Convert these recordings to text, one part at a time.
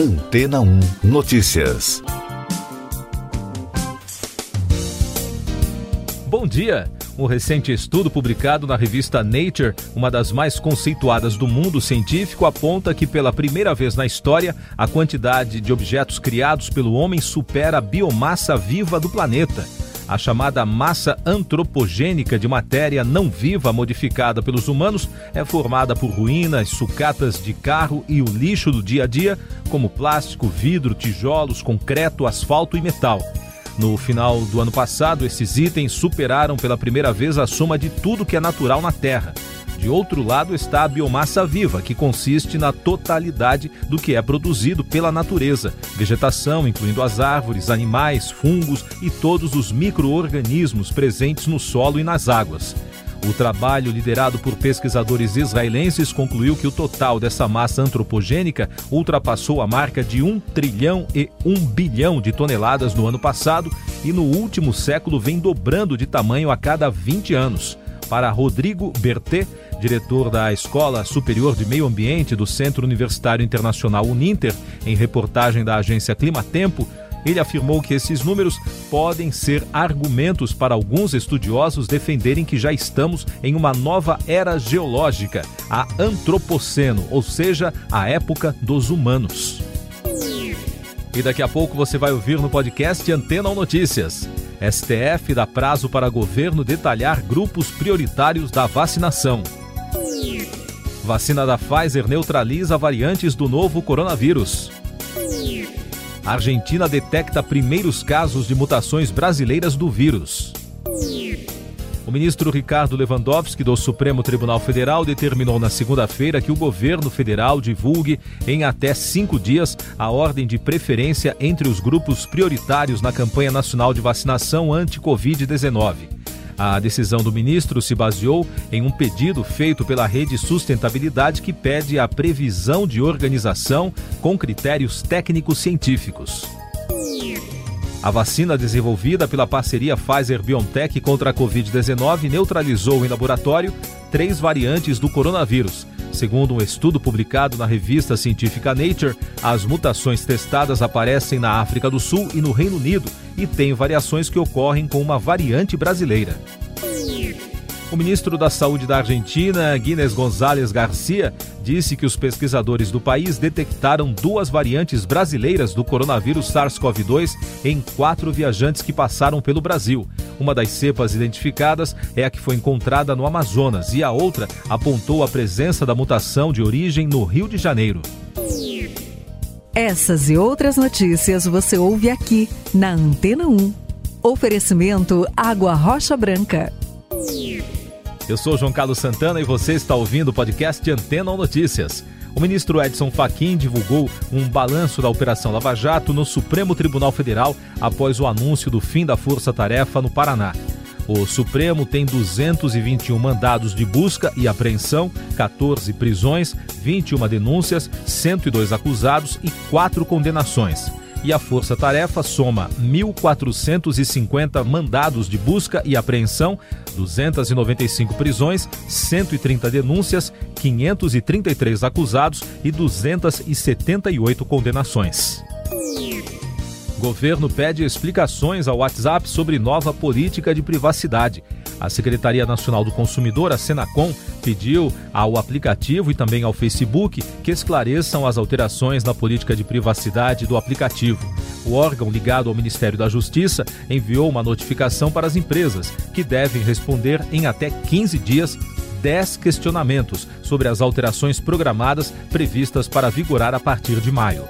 Antena 1 Notícias. Bom dia! Um recente estudo publicado na revista Nature, uma das mais conceituadas do mundo científico, aponta que pela primeira vez na história, a quantidade de objetos criados pelo homem supera a biomassa viva do planeta. A chamada massa antropogênica de matéria não viva modificada pelos humanos é formada por ruínas, sucatas de carro e o lixo do dia a dia, como plástico, vidro, tijolos, concreto, asfalto e metal. No final do ano passado, esses itens superaram pela primeira vez a soma de tudo que é natural na Terra. De outro lado está a biomassa viva, que consiste na totalidade do que é produzido pela natureza, vegetação, incluindo as árvores, animais, fungos e todos os micro-organismos presentes no solo e nas águas. O trabalho liderado por pesquisadores israelenses concluiu que o total dessa massa antropogênica ultrapassou a marca de 1 trilhão e 1 bilhão de toneladas no ano passado e no último século vem dobrando de tamanho a cada 20 anos. Para Rodrigo Bertet, diretor da Escola Superior de Meio Ambiente do Centro Universitário Internacional Uninter, em reportagem da agência Climatempo, ele afirmou que esses números podem ser argumentos para alguns estudiosos defenderem que já estamos em uma nova era geológica, a Antropoceno, ou seja, a época dos humanos. E daqui a pouco você vai ouvir no podcast Antena ou Notícias. STF dá prazo para governo detalhar grupos prioritários da vacinação. Vacina da Pfizer neutraliza variantes do novo coronavírus. Argentina detecta primeiros casos de mutações brasileiras do vírus. O ministro Ricardo Lewandowski, do Supremo Tribunal Federal, determinou na segunda-feira que o governo federal divulgue em até cinco dias a ordem de preferência entre os grupos prioritários na campanha nacional de vacinação anti-Covid-19. A decisão do ministro se baseou em um pedido feito pela Rede Sustentabilidade que pede a previsão de organização com critérios técnicos científicos. A vacina desenvolvida pela parceria Pfizer-BioNTech contra a Covid-19 neutralizou em laboratório três variantes do coronavírus. Segundo um estudo publicado na revista científica Nature, as mutações testadas aparecem na África do Sul e no Reino Unido e têm variações que ocorrem com uma variante brasileira. O ministro da Saúde da Argentina, Guinness González Garcia, disse que os pesquisadores do país detectaram duas variantes brasileiras do coronavírus SARS-CoV-2 em quatro viajantes que passaram pelo Brasil. Uma das cepas identificadas é a que foi encontrada no Amazonas e a outra apontou a presença da mutação de origem no Rio de Janeiro. Essas e outras notícias você ouve aqui na Antena 1. Oferecimento Água Rocha Branca. Eu sou João Carlos Santana e você está ouvindo o podcast Antena ou Notícias. O ministro Edson Fachin divulgou um balanço da Operação Lava Jato no Supremo Tribunal Federal após o anúncio do fim da força-tarefa no Paraná. O Supremo tem 221 mandados de busca e apreensão, 14 prisões, 21 denúncias, 102 acusados e 4 condenações e a Força Tarefa soma 1.450 mandados de busca e apreensão, 295 prisões, 130 denúncias, 533 acusados e 278 condenações. Governo pede explicações ao WhatsApp sobre nova política de privacidade. A Secretaria Nacional do Consumidor, a Senacom, pediu ao aplicativo e também ao Facebook que esclareçam as alterações na política de privacidade do aplicativo. O órgão ligado ao Ministério da Justiça enviou uma notificação para as empresas, que devem responder em até 15 dias 10 questionamentos sobre as alterações programadas previstas para vigorar a partir de maio.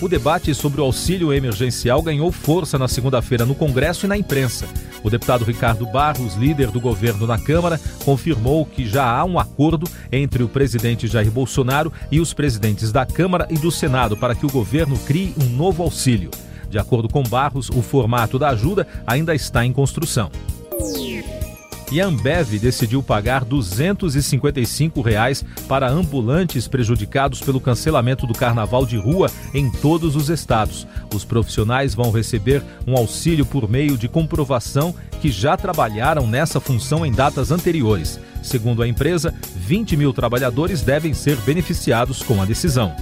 O debate sobre o auxílio emergencial ganhou força na segunda-feira no Congresso e na imprensa. O deputado Ricardo Barros, líder do governo na Câmara, confirmou que já há um acordo entre o presidente Jair Bolsonaro e os presidentes da Câmara e do Senado para que o governo crie um novo auxílio. De acordo com Barros, o formato da ajuda ainda está em construção. E a Ambev decidiu pagar 255 reais para ambulantes prejudicados pelo cancelamento do carnaval de rua em todos os estados. Os profissionais vão receber um auxílio por meio de comprovação que já trabalharam nessa função em datas anteriores. Segundo a empresa, 20 mil trabalhadores devem ser beneficiados com a decisão.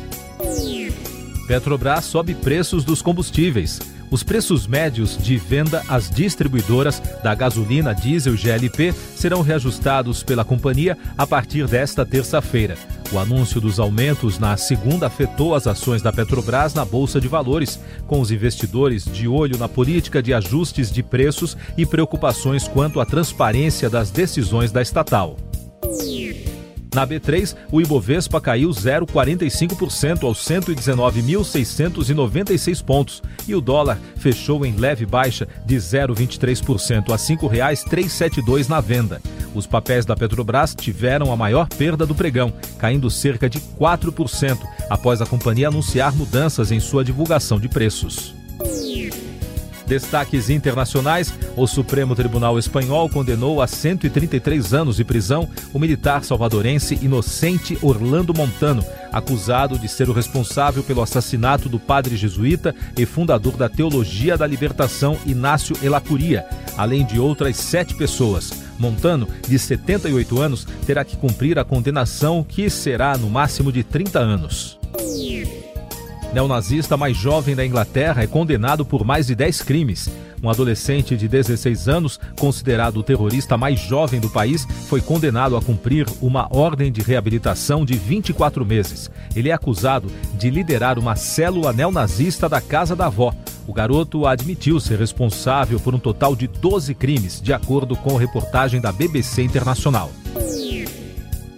Petrobras sobe preços dos combustíveis. Os preços médios de venda às distribuidoras da gasolina, diesel e GLP serão reajustados pela companhia a partir desta terça-feira. O anúncio dos aumentos na segunda afetou as ações da Petrobras na Bolsa de Valores, com os investidores de olho na política de ajustes de preços e preocupações quanto à transparência das decisões da estatal. Na B3, o Ibovespa caiu 0,45% aos 119.696 pontos e o dólar fechou em leve baixa de 0,23% a R$ 5,372 na venda. Os papéis da Petrobras tiveram a maior perda do pregão, caindo cerca de 4%, após a companhia anunciar mudanças em sua divulgação de preços. Destaques internacionais: o Supremo Tribunal Espanhol condenou a 133 anos de prisão o militar salvadorense inocente Orlando Montano, acusado de ser o responsável pelo assassinato do padre jesuíta e fundador da Teologia da Libertação Inácio Elacuria, além de outras sete pessoas. Montano, de 78 anos, terá que cumprir a condenação, que será no máximo de 30 anos neonazista mais jovem da Inglaterra, é condenado por mais de 10 crimes. Um adolescente de 16 anos, considerado o terrorista mais jovem do país, foi condenado a cumprir uma ordem de reabilitação de 24 meses. Ele é acusado de liderar uma célula neonazista da casa da avó. O garoto admitiu ser responsável por um total de 12 crimes, de acordo com reportagem da BBC Internacional.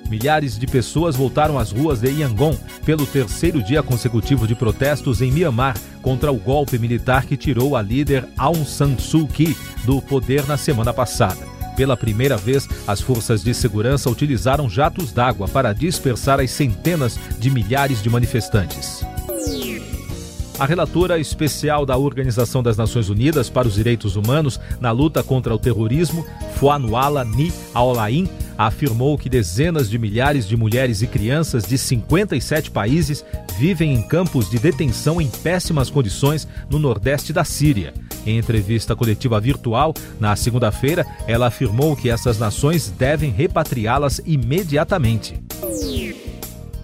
Milhares de pessoas voltaram às ruas de Yangon pelo terceiro dia consecutivo de protestos em Myanmar contra o golpe militar que tirou a líder Aung San Suu Kyi do poder na semana passada. Pela primeira vez, as forças de segurança utilizaram jatos d'água para dispersar as centenas de milhares de manifestantes. A relatora especial da Organização das Nações Unidas para os Direitos Humanos na luta contra o terrorismo, Fuanuala Ni Aolain, afirmou que dezenas de milhares de mulheres e crianças de 57 países vivem em campos de detenção em péssimas condições no nordeste da Síria. Em entrevista coletiva virtual, na segunda-feira, ela afirmou que essas nações devem repatriá-las imediatamente.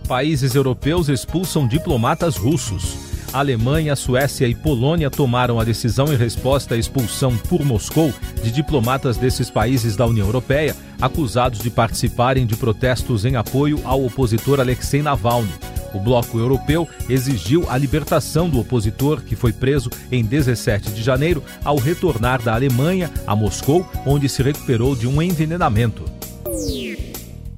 Países europeus expulsam diplomatas russos. Alemanha, Suécia e Polônia tomaram a decisão em resposta à expulsão por Moscou de diplomatas desses países da União Europeia, acusados de participarem de protestos em apoio ao opositor Alexei Navalny. O bloco europeu exigiu a libertação do opositor, que foi preso em 17 de janeiro, ao retornar da Alemanha a Moscou, onde se recuperou de um envenenamento.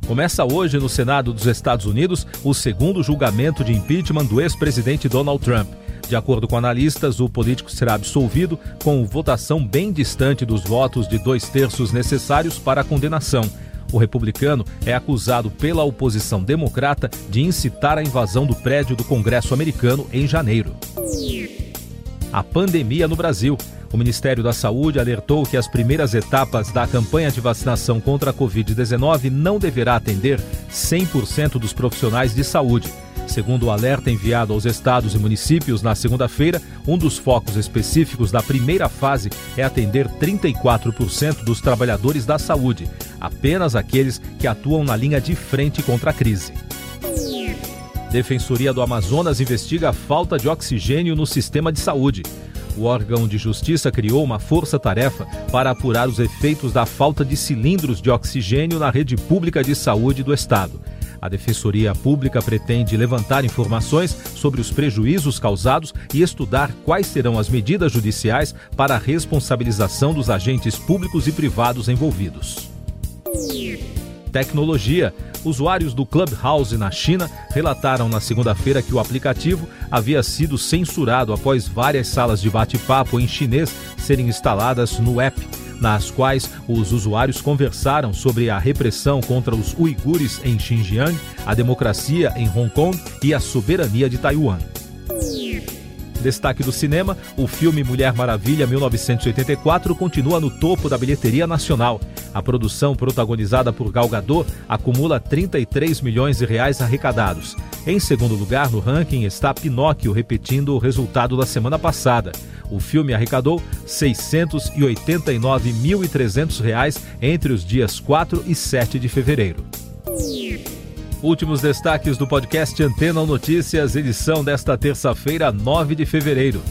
Começa hoje no Senado dos Estados Unidos o segundo julgamento de impeachment do ex-presidente Donald Trump. De acordo com analistas, o político será absolvido com votação bem distante dos votos de dois terços necessários para a condenação. O republicano é acusado pela oposição democrata de incitar a invasão do prédio do Congresso americano em janeiro. A pandemia no Brasil. O Ministério da Saúde alertou que as primeiras etapas da campanha de vacinação contra a Covid-19 não deverá atender 100% dos profissionais de saúde. Segundo o alerta enviado aos estados e municípios na segunda-feira, um dos focos específicos da primeira fase é atender 34% dos trabalhadores da saúde, apenas aqueles que atuam na linha de frente contra a crise. Defensoria do Amazonas investiga a falta de oxigênio no sistema de saúde. O órgão de justiça criou uma força-tarefa para apurar os efeitos da falta de cilindros de oxigênio na rede pública de saúde do estado. A Defensoria Pública pretende levantar informações sobre os prejuízos causados e estudar quais serão as medidas judiciais para a responsabilização dos agentes públicos e privados envolvidos. Tecnologia. Usuários do Clubhouse na China relataram na segunda-feira que o aplicativo havia sido censurado após várias salas de bate-papo em chinês serem instaladas no app, nas quais os usuários conversaram sobre a repressão contra os uigures em Xinjiang, a democracia em Hong Kong e a soberania de Taiwan. Destaque do cinema, o filme Mulher Maravilha 1984 continua no topo da bilheteria nacional. A produção, protagonizada por Gal Gadot, acumula 33 milhões de reais arrecadados. Em segundo lugar no ranking está Pinóquio, repetindo o resultado da semana passada. O filme arrecadou R$ 689.300 entre os dias 4 e 7 de fevereiro. Últimos destaques do podcast Antena Notícias, edição desta terça-feira, 9 de fevereiro.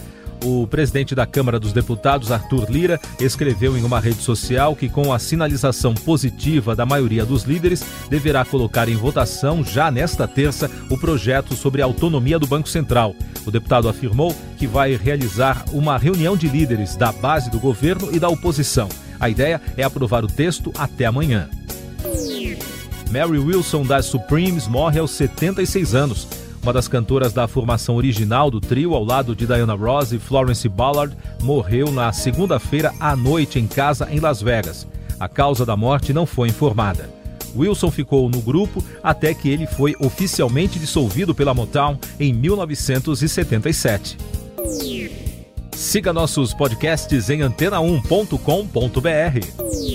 O presidente da Câmara dos Deputados, Arthur Lira, escreveu em uma rede social que, com a sinalização positiva da maioria dos líderes, deverá colocar em votação, já nesta terça, o projeto sobre a autonomia do Banco Central. O deputado afirmou que vai realizar uma reunião de líderes da base do governo e da oposição. A ideia é aprovar o texto até amanhã. Mary Wilson das Supremes morre aos 76 anos. Uma das cantoras da formação original do trio, ao lado de Diana Ross e Florence Ballard, morreu na segunda-feira à noite em casa em Las Vegas. A causa da morte não foi informada. Wilson ficou no grupo até que ele foi oficialmente dissolvido pela Motown em 1977. Siga nossos podcasts em antena1.com.br.